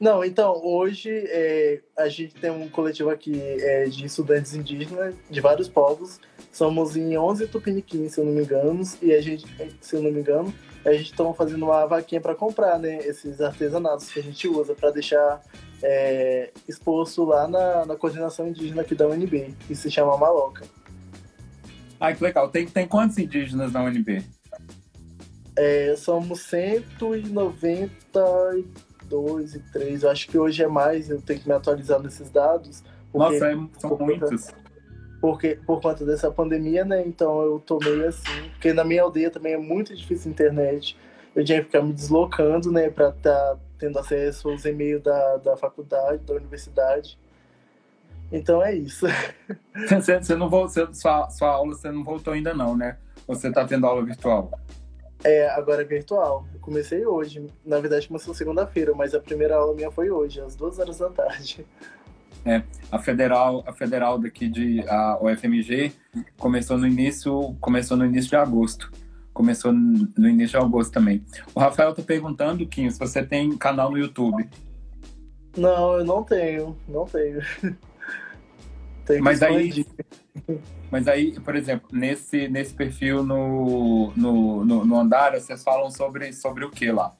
Não, então, hoje é, a gente tem um coletivo aqui é, de estudantes indígenas de vários povos. Somos em 11 tupiniquins, se eu não me engano, e a gente, se eu não me engano, a gente está fazendo uma vaquinha para comprar, né, esses artesanatos que a gente usa para deixar é, exposto lá na, na coordenação indígena aqui da UNB, que se chama Maloca. Ah, que legal. Tem, tem quantos indígenas na UNB? É, somos 190 2 e 3. Eu acho que hoje é mais, eu tenho que me atualizar nesses dados. Porque, Nossa, é, são muitos. Porque, por conta dessa pandemia, né? Então eu tô meio assim. Porque na minha aldeia também é muito difícil a internet. Eu tinha que ficar me deslocando, né? Pra estar tá tendo acesso aos e-mails da, da faculdade, da universidade. Então é isso. Você, você não voltou, sua, sua aula você não voltou ainda não, né? Você tá tendo aula virtual? É, agora é virtual. Comecei hoje. Na verdade, começou segunda-feira, mas a primeira aula minha foi hoje, às duas horas da tarde. É, a federal, a federal daqui de a UFMG começou no início, começou no início de agosto. Começou no início de agosto também. O Rafael tá perguntando, Kim, se você tem canal no YouTube. Não, eu não tenho, não tenho. tenho Mas aí, mas aí, por exemplo, nesse, nesse perfil no, no, no, no Andara, vocês falam sobre, sobre o que lá?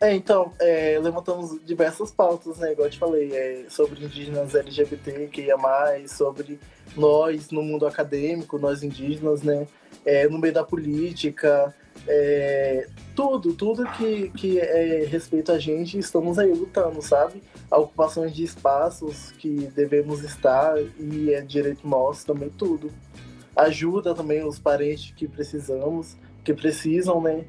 É, então, é, levantamos diversas pautas, né? Igual eu te falei, é, sobre indígenas LGBT, que ia mais, sobre nós no mundo acadêmico, nós indígenas, né? É, no meio da política, é, tudo, tudo que, que é respeito a gente, estamos aí lutando, sabe? A ocupação de espaços que devemos estar e é direito nosso também, tudo. Ajuda também os parentes que precisamos, que precisam, né?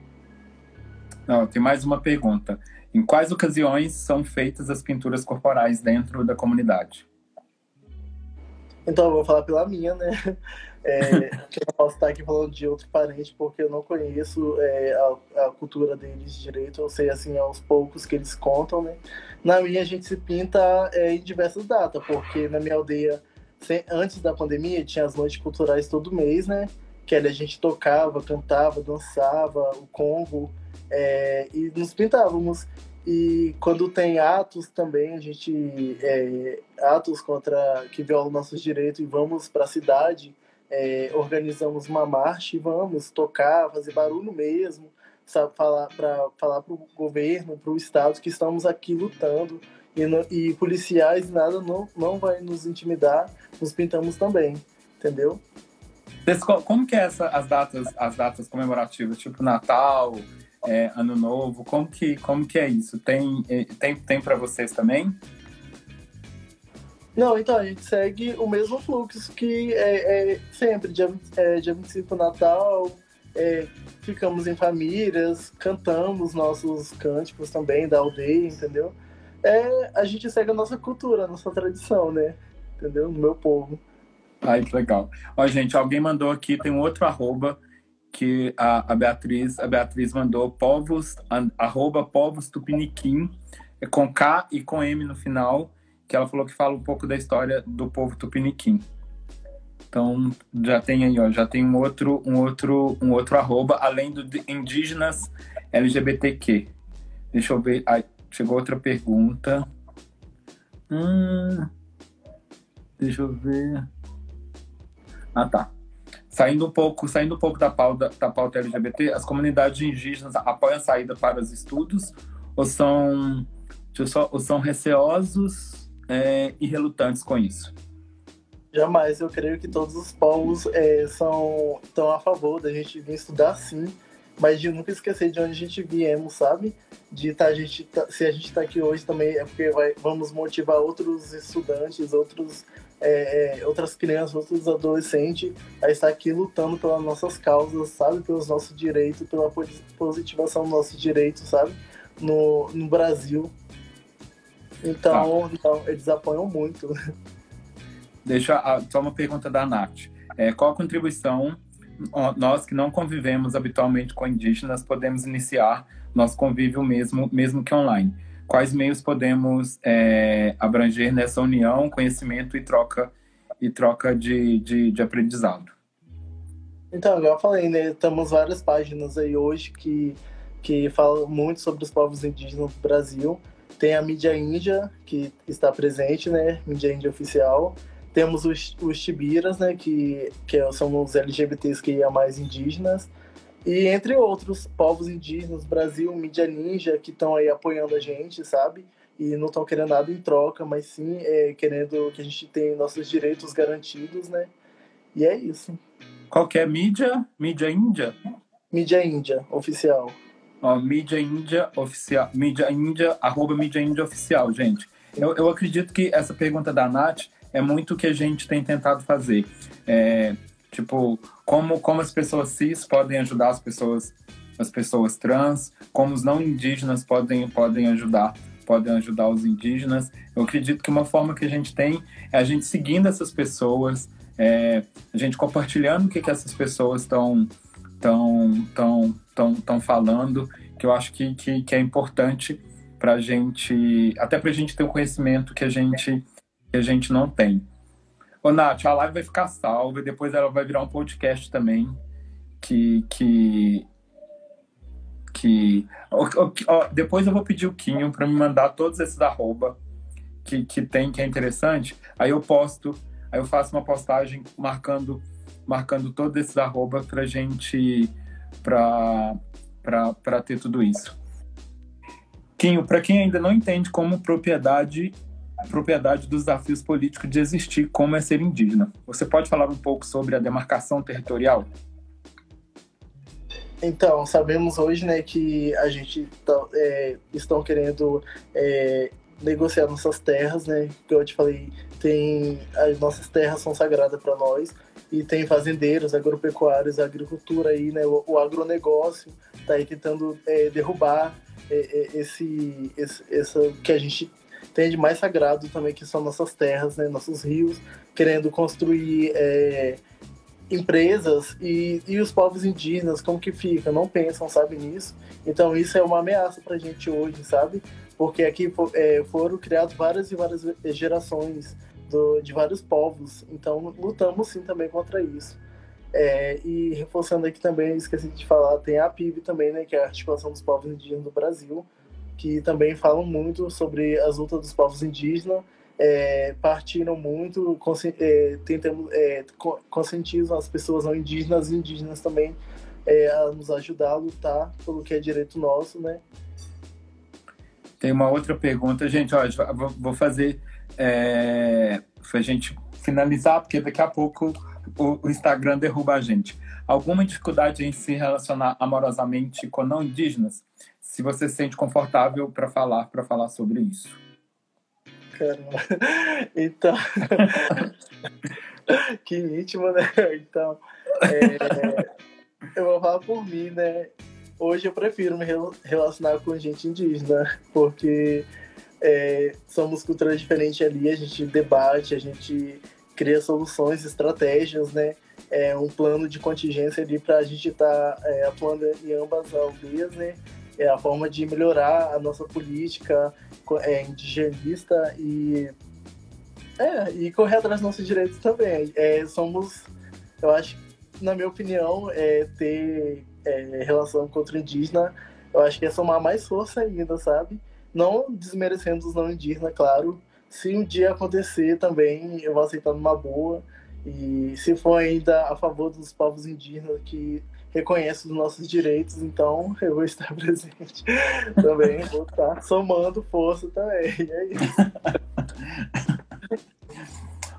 Não, tem mais uma pergunta. Em quais ocasiões são feitas as pinturas corporais dentro da comunidade? Então, eu vou falar pela minha, né? É, eu não posso estar aqui falando de outro parente porque eu não conheço é, a, a, cultura deles direito. Eu sei, assim, aos poucos que eles contam, né? Na minha, a gente se pinta é, em diversas datas, porque na minha aldeia, antes da pandemia, tinha as noites culturais todo mês, né? Que ali a gente tocava, cantava, dançava, o Congo é, e nos pintávamos. E quando tem atos também, a gente. É, atos contra que violam nossos direitos e vamos para a cidade, é, organizamos uma marcha e vamos tocar, fazer barulho mesmo, sabe, falar para falar o governo, para o Estado que estamos aqui lutando. E, no, e policiais, nada não, não vai nos intimidar, nos pintamos também, entendeu? Como que é essa, as datas as datas comemorativas, tipo Natal, é, Ano Novo? Como que, como que é isso? Tem, é, tem, tem para vocês também? Não, então a gente segue o mesmo fluxo que é, é sempre, dia, é, dia 25 Natal, é, ficamos em famílias, cantamos nossos cânticos também da aldeia, entendeu? É, a gente segue a nossa cultura, a nossa tradição, né? Entendeu? No meu povo. Ai, que legal. Ó, gente, alguém mandou aqui, tem um outro arroba que a, a Beatriz, a Beatriz mandou povos, arroba povos tupiniquim, com K e com M no final, que ela falou que fala um pouco da história do povo tupiniquim. Então já tem aí, ó, já tem um outro, um outro, um outro arroba, além do indígenas LGBTQ. Deixa eu ver, chegou outra pergunta. Hum, deixa eu ver. Ah, tá. Saindo um pouco, saindo um pouco da pauta, da pauta LGBT, as comunidades indígenas apoiam a saída para os estudos ou são, ou são receosos é, relutantes com isso? Jamais, eu creio que todos os povos é, são estão a favor da gente vir estudar sim, mas de nunca esquecer de onde a gente viemos, sabe? De tá, a gente tá, se a gente está aqui hoje também é porque vai, vamos motivar outros estudantes, outros é, é, outras crianças, outros adolescentes a estar aqui lutando pelas nossas causas, sabe? Pelos nossos direitos, pela positivação dos nossos direitos, sabe? No, no Brasil. Então, tá. então, eles apoiam muito. Deixa a, só uma pergunta da Nath. É, qual a contribuição nós que não convivemos habitualmente com indígenas podemos iniciar nosso convívio mesmo, mesmo que online? quais meios podemos é, abranger nessa união, conhecimento e troca e troca de, de, de aprendizado. Então, eu falei, né, temos várias páginas aí hoje que, que falam muito sobre os povos indígenas do Brasil. Tem a mídia índia, que está presente, né, mídia índia oficial. Temos os, os Tibiras, né, que, que são os LGBTs que é mais indígenas. E entre outros povos indígenas, Brasil, mídia ninja, que estão aí apoiando a gente, sabe? E não estão querendo nada em troca, mas sim é, querendo que a gente tenha nossos direitos garantidos, né? E é isso. Qual que é mídia? Mídia índia? Mídia índia, oficial. Ó, mídia índia oficial. Mídia índia, arroba mídia índia oficial, gente. Eu, eu acredito que essa pergunta da Nath é muito o que a gente tem tentado fazer. É, Tipo, como, como as pessoas cis podem ajudar as pessoas, as pessoas trans, como os não indígenas podem, podem ajudar podem ajudar os indígenas. Eu acredito que uma forma que a gente tem é a gente seguindo essas pessoas, é, a gente compartilhando o que, que essas pessoas estão tão, tão, tão, tão falando, que eu acho que, que, que é importante para a gente, até para a gente ter um conhecimento que a gente, que a gente não tem. Ô, Nath, a live vai ficar salva e depois ela vai virar um podcast também. Que. que, que ó, ó, depois eu vou pedir o Quinho para me mandar todos esses arroba que, que tem, que é interessante. Aí eu posto, aí eu faço uma postagem marcando marcando todos esses arroba pra gente. Pra ter tudo isso. Quinho, para quem ainda não entende como propriedade propriedade dos desafios políticos de existir como é ser indígena. Você pode falar um pouco sobre a demarcação territorial? Então, sabemos hoje né, que a gente tá, é, estão querendo é, negociar nossas terras, né? Como eu te falei, tem as nossas terras são sagradas para nós e tem fazendeiros, agropecuários, agricultura aí, né? O, o agronegócio está aí tentando é, derrubar é, é, esse, esse, essa que a gente tem de mais sagrado também, que são nossas terras, né? Nossos rios, querendo construir é, empresas e, e os povos indígenas, como que fica? Não pensam, sabe, nisso. Então isso é uma ameaça para a gente hoje, sabe? Porque aqui é, foram criadas várias e várias gerações do, de vários povos, então lutamos sim também contra isso. É, e reforçando aqui também, esqueci de falar, tem a PIB também, né, que é a Articulação dos Povos Indígenas do Brasil, que também falam muito sobre as lutas dos povos indígenas é, partiram muito, é, tentamos, é, conscientizam as pessoas não indígenas e indígenas também é, a nos ajudar a lutar pelo que é direito nosso, né? Tem uma outra pergunta, gente, ó, vou fazer é, a gente finalizar, porque daqui a pouco o, o Instagram derruba a gente. Alguma dificuldade em se relacionar amorosamente com não indígenas? Se você se sente confortável para falar, para falar sobre isso. Caramba. Então. que íntimo, né? Então. É... eu vou falar por mim, né? Hoje eu prefiro me relacionar com gente indígena, porque é, somos culturas diferentes ali, a gente debate, a gente cria soluções, estratégias, né? É um plano de contingência ali para a gente estar tá, é, atuando em ambas as aldeias, né? É a forma de melhorar a nossa política, é, indigenista e, é, e correr atrás dos nossos direitos também. É, somos, eu acho, na minha opinião, é, ter é, relação contra o indígena, eu acho que é somar mais força ainda, sabe? Não desmerecendo os não indígenas, claro. Se um dia acontecer também, eu vou aceitar numa boa. E se for ainda a favor dos povos indígenas que reconhece os nossos direitos, então eu vou estar presente também, vou estar somando força também. É isso.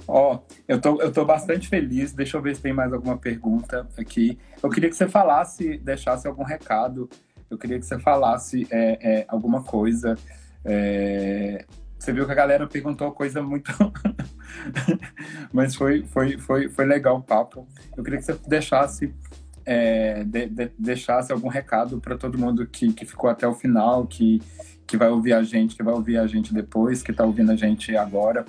Ó, eu tô, eu tô bastante feliz. Deixa eu ver se tem mais alguma pergunta aqui. Eu queria que você falasse, deixasse algum recado. Eu queria que você falasse é, é, alguma coisa. É... Você viu que a galera perguntou coisa muito. Mas foi, foi, foi, foi legal o papo. Eu queria que você deixasse é, de, de, deixasse algum recado para todo mundo que, que ficou até o final, que, que vai ouvir a gente, que vai ouvir a gente depois, que está ouvindo a gente agora.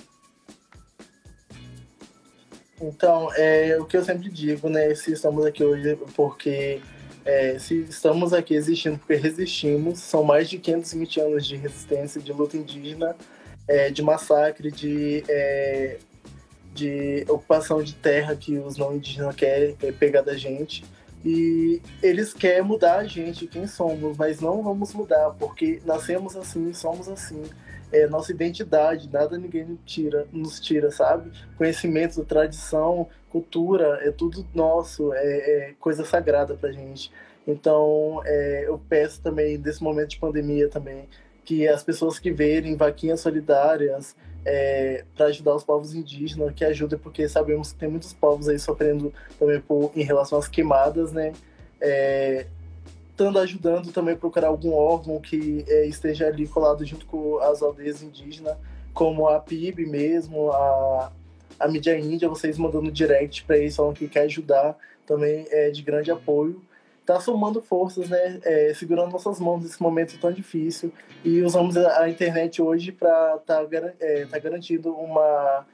Então, é o que eu sempre digo, né? Se estamos aqui hoje porque é, se estamos aqui existindo porque resistimos, são mais de 520 anos de resistência, de luta indígena, é, de massacre, de, é, de ocupação de terra que os não indígenas querem é, pegar da gente. E eles querem mudar a gente, quem somos, mas não vamos mudar, porque nascemos assim, somos assim. É nossa identidade, nada ninguém tira, nos tira, sabe? Conhecimento, tradição, cultura, é tudo nosso, é, é coisa sagrada pra gente. Então, é, eu peço também, nesse momento de pandemia também, que as pessoas que verem vaquinhas solidárias, é, para ajudar os povos indígenas, que ajudem, porque sabemos que tem muitos povos aí sofrendo também por, em relação às queimadas, né? É, estando ajudando também procurar algum órgão que é, esteja ali colado junto com as aldeias indígenas, como a PIB mesmo, a, a mídia índia, vocês mandando direct para eles falando que quer ajudar, também é de grande apoio tá somando forças, né? É, segurando nossas mãos nesse momento tão difícil e usamos a internet hoje para tá, é, tá garantindo uma,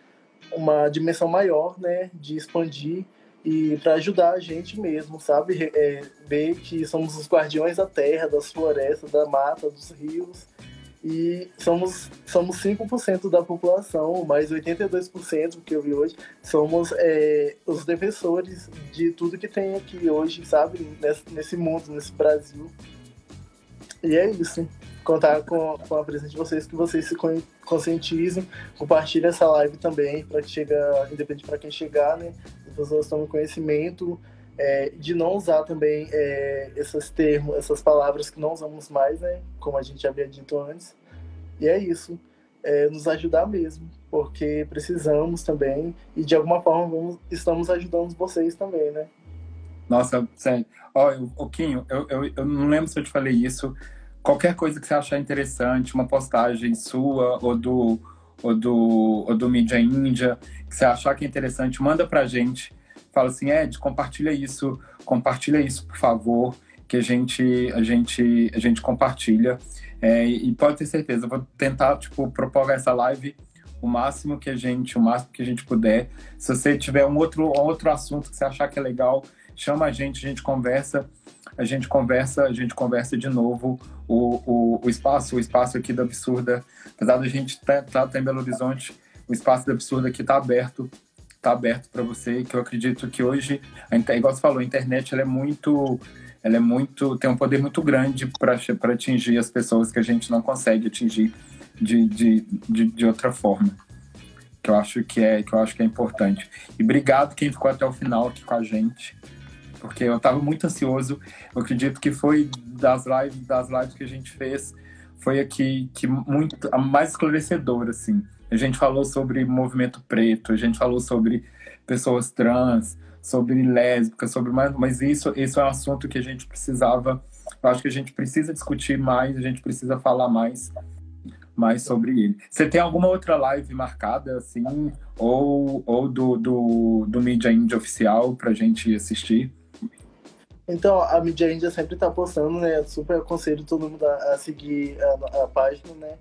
uma dimensão maior, né? De expandir e para ajudar a gente mesmo, sabe? É, ver que somos os guardiões da terra, das florestas, da mata, dos rios e somos, somos 5% da população, mais 82% que eu vi hoje, somos é, os defensores de tudo que tem aqui hoje, sabe? Nesse, nesse mundo, nesse Brasil. E é isso. Contar com, com a presença de vocês, que vocês se conscientizem, compartilhem essa live também, para que independente para quem chegar, né? As pessoas tomem conhecimento é, de não usar também é, esses termos, essas palavras que não usamos mais, né? Como a gente havia dito antes. E é isso, é, nos ajudar mesmo, porque precisamos também e de alguma forma vamos, estamos ajudando vocês também, né? Nossa, sério. Ó, oh, Quinho, eu, eu, eu não lembro se eu te falei isso. Qualquer coisa que você achar interessante, uma postagem sua ou do ou do, ou do Mídia Índia, que você achar que é interessante, manda pra gente. Fala assim, Ed, compartilha isso, compartilha isso, por favor, que a gente, a gente, a gente compartilha. É, e pode ter certeza, eu vou tentar, tipo, propor essa live o máximo que a gente, o máximo que a gente puder. Se você tiver um outro, outro assunto que você achar que é legal, chama a gente, a gente conversa, a gente conversa, a gente conversa de novo. O, o, o espaço, o espaço aqui da Absurda, apesar da gente estar tá, tá em Belo Horizonte, o espaço da Absurda aqui está aberto, está aberto para você, que eu acredito que hoje, igual você falou, a internet ela é muito ela é muito tem um poder muito grande para atingir as pessoas que a gente não consegue atingir de, de, de, de, outra forma que eu acho que é que eu acho que é importante e obrigado quem ficou até o final aqui com a gente porque eu estava muito ansioso. Eu acredito que foi das lives, das lives que a gente fez, foi aqui que muito a mais esclarecedora, assim. A gente falou sobre movimento preto, a gente falou sobre pessoas trans, sobre lésbicas, sobre mais, mas isso, isso é um assunto que a gente precisava, eu acho que a gente precisa discutir mais, a gente precisa falar mais mais sobre ele. Você tem alguma outra live marcada, assim, ou, ou do, do, do Media Indie oficial pra gente assistir? Então, a mídia índia sempre tá postando, né? Super aconselho todo mundo a, a seguir a, a, página, né?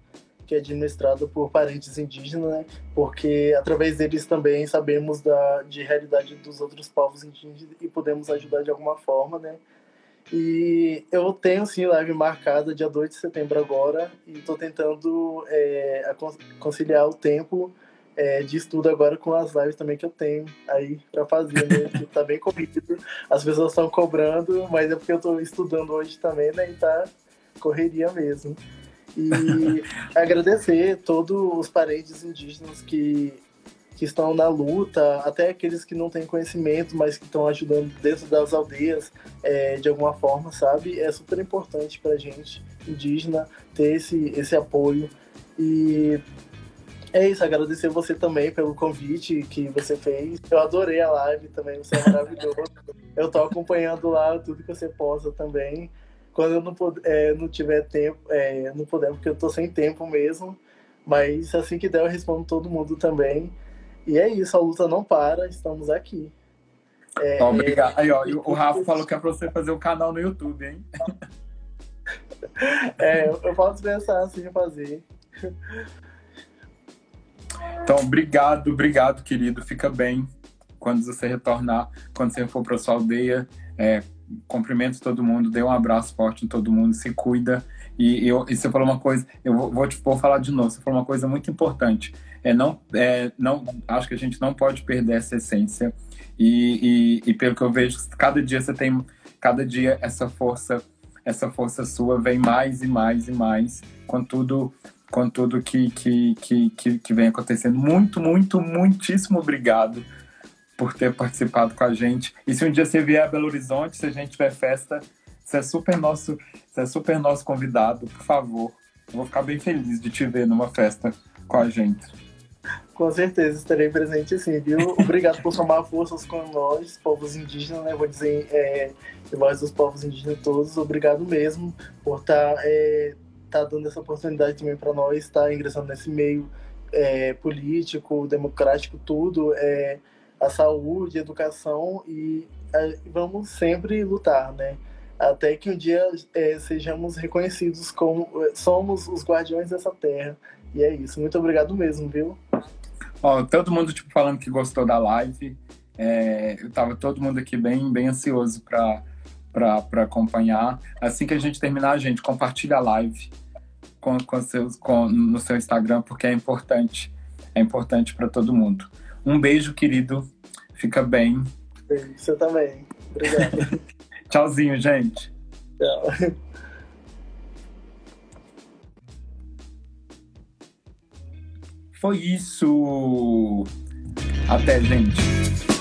Que é administrada por parentes indígenas, né? Porque através deles também sabemos da, de realidade dos outros povos indígenas e podemos ajudar de alguma forma, né? E eu tenho, sim, live marcada dia 2 de setembro agora e tô tentando é, conciliar o tempo é, de estudo agora com as lives também que eu tenho aí para fazer, né? que tá bem corrido. As pessoas estão cobrando, mas é porque eu tô estudando hoje também, né? E tá correria mesmo. E agradecer todos os parentes indígenas que, que estão na luta, até aqueles que não têm conhecimento, mas que estão ajudando dentro das aldeias é, de alguma forma, sabe? É super importante pra gente, indígena, ter esse, esse apoio. E é isso, agradecer você também pelo convite que você fez. Eu adorei a live também, você é maravilhoso. eu tô acompanhando lá tudo que você posta também. Quando eu não, é, não tiver tempo, é, não puder, porque eu tô sem tempo mesmo. Mas assim que der, eu respondo todo mundo também. E é isso, a luta não para, estamos aqui. É, Obrigado. Aí, ó, o Rafa falou que é pra você fazer um canal no YouTube, hein? é, eu posso pensar assim em fazer. Então, obrigado, obrigado, querido. Fica bem quando você retornar, quando você for para sua aldeia. É, cumprimento todo mundo, dê um abraço forte em todo mundo, se cuida. E, eu, e você falou uma coisa, eu vou, vou, te, vou falar de novo, você falou uma coisa muito importante. É, não, é, não, acho que a gente não pode perder essa essência. E, e, e pelo que eu vejo, cada dia você tem, cada dia essa força, essa força sua vem mais e mais e mais, com tudo com tudo que, que, que, que, que vem acontecendo. Muito, muito, muitíssimo obrigado por ter participado com a gente. E se um dia você vier a Belo Horizonte, se a gente tiver festa, você é super nosso, você é super nosso convidado, por favor. Eu vou ficar bem feliz de te ver numa festa com a gente. Com certeza, estarei presente sim, viu? Obrigado por somar forças com nós, povos indígenas, né? Vou dizer, é, voz dos povos indígenas todos, obrigado mesmo por estar tá, é, tá dando essa oportunidade também para nós estar tá ingressando nesse meio é, político, democrático, tudo, é, a saúde, a educação e é, vamos sempre lutar, né? Até que um dia é, sejamos reconhecidos como é, somos os guardiões dessa terra. E é isso. Muito obrigado mesmo, viu? Ó, todo mundo tipo falando que gostou da live. É, eu tava todo mundo aqui bem, bem ansioso para para acompanhar. Assim que a gente terminar, a gente compartilha a live com, com seus, com, no seu Instagram, porque é importante. É importante para todo mundo. Um beijo, querido. Fica bem. Você também. Obrigado. Tchauzinho, gente. Tchau. Foi isso. Até, gente.